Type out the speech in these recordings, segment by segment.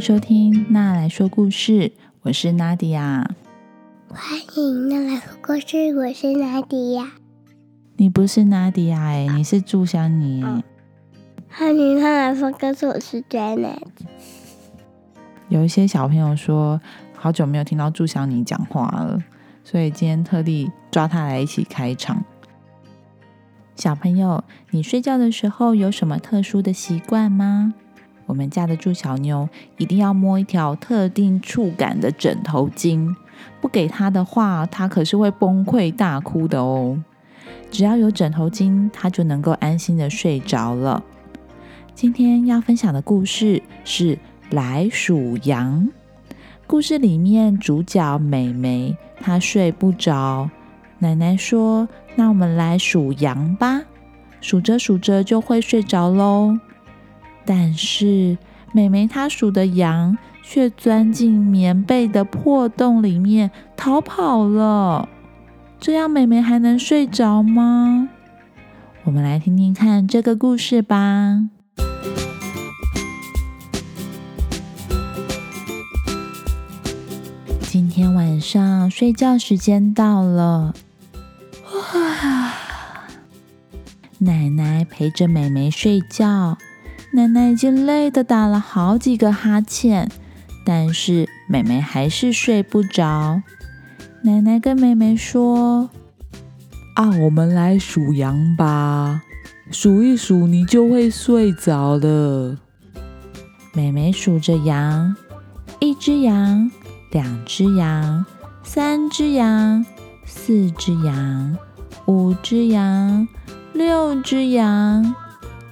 迎收听娜来说故事，我是娜迪亚。欢迎娜来说故事，我是娜迪亚。你不是娜迪亚哎，你是祝香妮。欢迎娜来说故事，我是 Janet。有一些小朋友说，好久没有听到祝香妮讲话了，所以今天特地抓他来一起开场。小朋友，你睡觉的时候有什么特殊的习惯吗？我们家的祝小妞一定要摸一条特定触感的枕头巾，不给她的话，她可是会崩溃大哭的哦。只要有枕头巾，她就能够安心的睡着了。今天要分享的故事是《来数羊》。故事里面主角美美她睡不着。奶奶说：“那我们来数羊吧，数着数着就会睡着喽。”但是美美她数的羊却钻进棉被的破洞里面逃跑了。这样美美还能睡着吗？我们来听听看这个故事吧。今天晚上睡觉时间到了。哇！奶奶陪着美美睡觉，奶奶已经累得打了好几个哈欠，但是美美还是睡不着。奶奶跟美美说：“啊，我们来数羊吧，数一数你就会睡着了。”美美数着羊，一只羊，两只羊，三只羊，四只羊。五只羊，六只羊，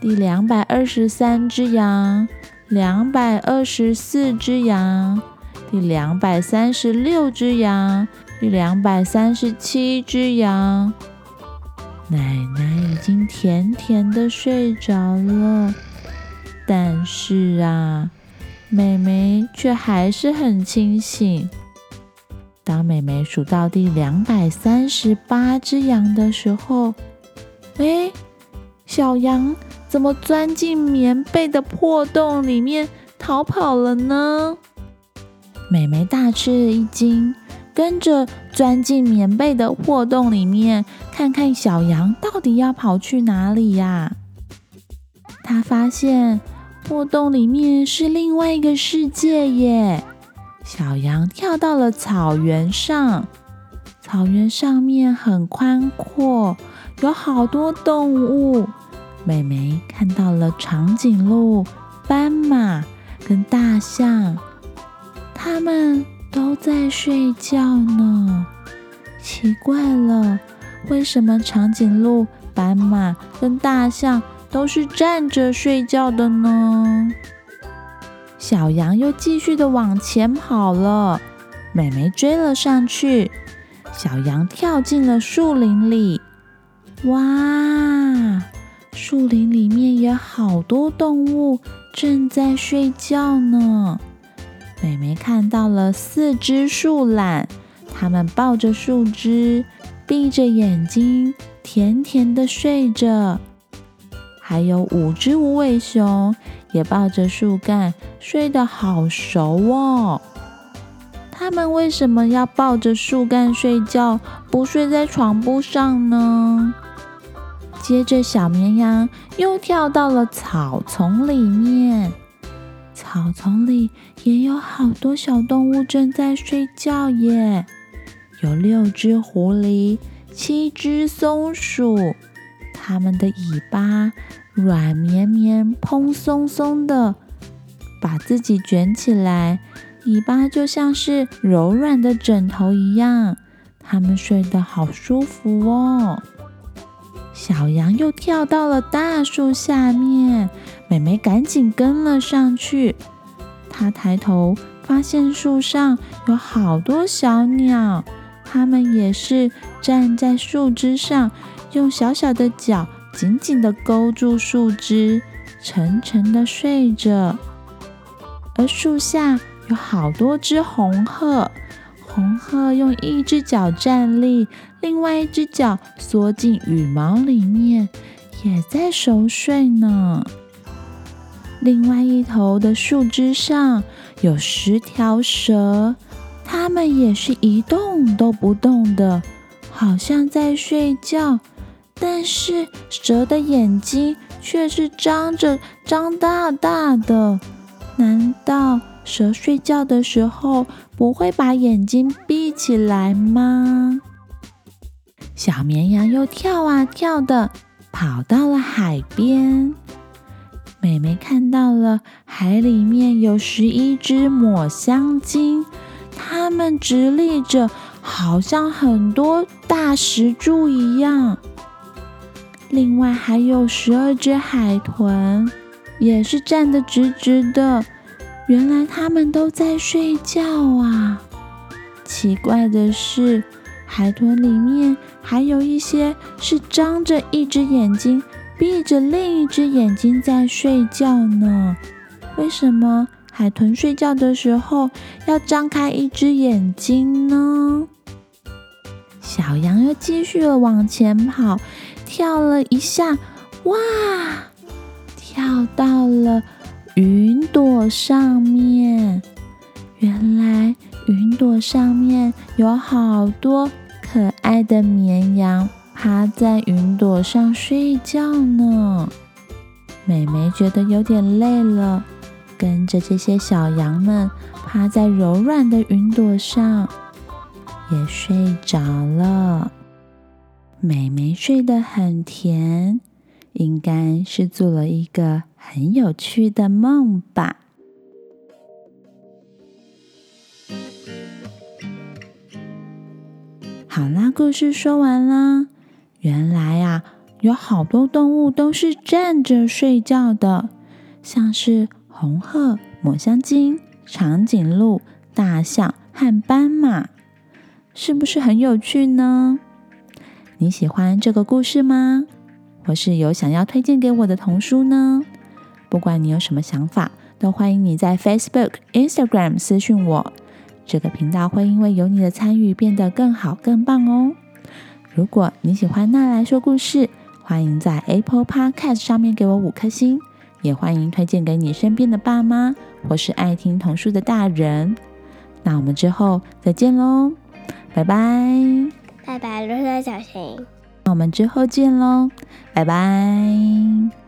第两百二十三只羊，两百二十四只羊，第两百三十六只羊，第两百三十七只羊。奶奶已经甜甜的睡着了，但是啊，妹妹却还是很清醒。当美美数到第两百三十八只羊的时候，哎，小羊怎么钻进棉被的破洞里面逃跑了呢？美美大吃了一惊，跟着钻进棉被的破洞里面，看看小羊到底要跑去哪里呀？她发现破洞里面是另外一个世界耶。小羊跳到了草原上，草原上面很宽阔，有好多动物。美美看到了长颈鹿、斑马跟大象，它们都在睡觉呢。奇怪了，为什么长颈鹿、斑马跟大象都是站着睡觉的呢？小羊又继续的往前跑了，美美追了上去。小羊跳进了树林里，哇！树林里面有好多动物正在睡觉呢。美美看到了四只树懒，它们抱着树枝，闭着眼睛，甜甜的睡着。还有五只无尾熊也抱着树干。睡得好熟哦！它们为什么要抱着树干睡觉，不睡在床铺上呢？接着，小绵羊又跳到了草丛里面，草丛里也有好多小动物正在睡觉耶！有六只狐狸，七只松鼠，它们的尾巴软绵绵、蓬松松的。把自己卷起来，尾巴就像是柔软的枕头一样，它们睡得好舒服哦。小羊又跳到了大树下面，美美赶紧跟了上去。她抬头发现树上有好多小鸟，它们也是站在树枝上，用小小的脚紧紧地勾住树枝，沉沉地睡着。而树下有好多只红鹤，红鹤用一只脚站立，另外一只脚缩进羽毛里面，也在熟睡呢。另外一头的树枝上有十条蛇，它们也是一动都不动的，好像在睡觉。但是蛇的眼睛却是张着、张大大的。难道蛇睡觉的时候不会把眼睛闭起来吗？小绵羊又跳啊跳的，跑到了海边。美美看到了海里面有十一只抹香鲸，它们直立着，好像很多大石柱一样。另外还有十二只海豚，也是站得直直的。原来它们都在睡觉啊！奇怪的是，海豚里面还有一些是张着一只眼睛。闭着另一只眼睛在睡觉呢。为什么海豚睡觉的时候要张开一只眼睛呢？小羊又继续往前跑，跳了一下，哇，跳到了云朵上面。原来云朵上面有好多可爱的绵羊。趴在云朵上睡觉呢。美美觉得有点累了，跟着这些小羊们趴在柔软的云朵上，也睡着了。美美睡得很甜，应该是做了一个很有趣的梦吧。好啦，故事说完啦。原来啊，有好多动物都是站着睡觉的，像是红鹤、抹香鲸、长颈鹿、大象和斑马，是不是很有趣呢？你喜欢这个故事吗？或是有想要推荐给我的童书呢？不管你有什么想法，都欢迎你在 Facebook、Instagram 私讯我。这个频道会因为有你的参与变得更好、更棒哦。如果你喜欢娜来说故事，欢迎在 Apple Podcast 上面给我五颗星，也欢迎推荐给你身边的爸妈或是爱听童书的大人。那我们之后再见喽，拜拜！拜拜，路上小心。那我们之后见喽，拜拜。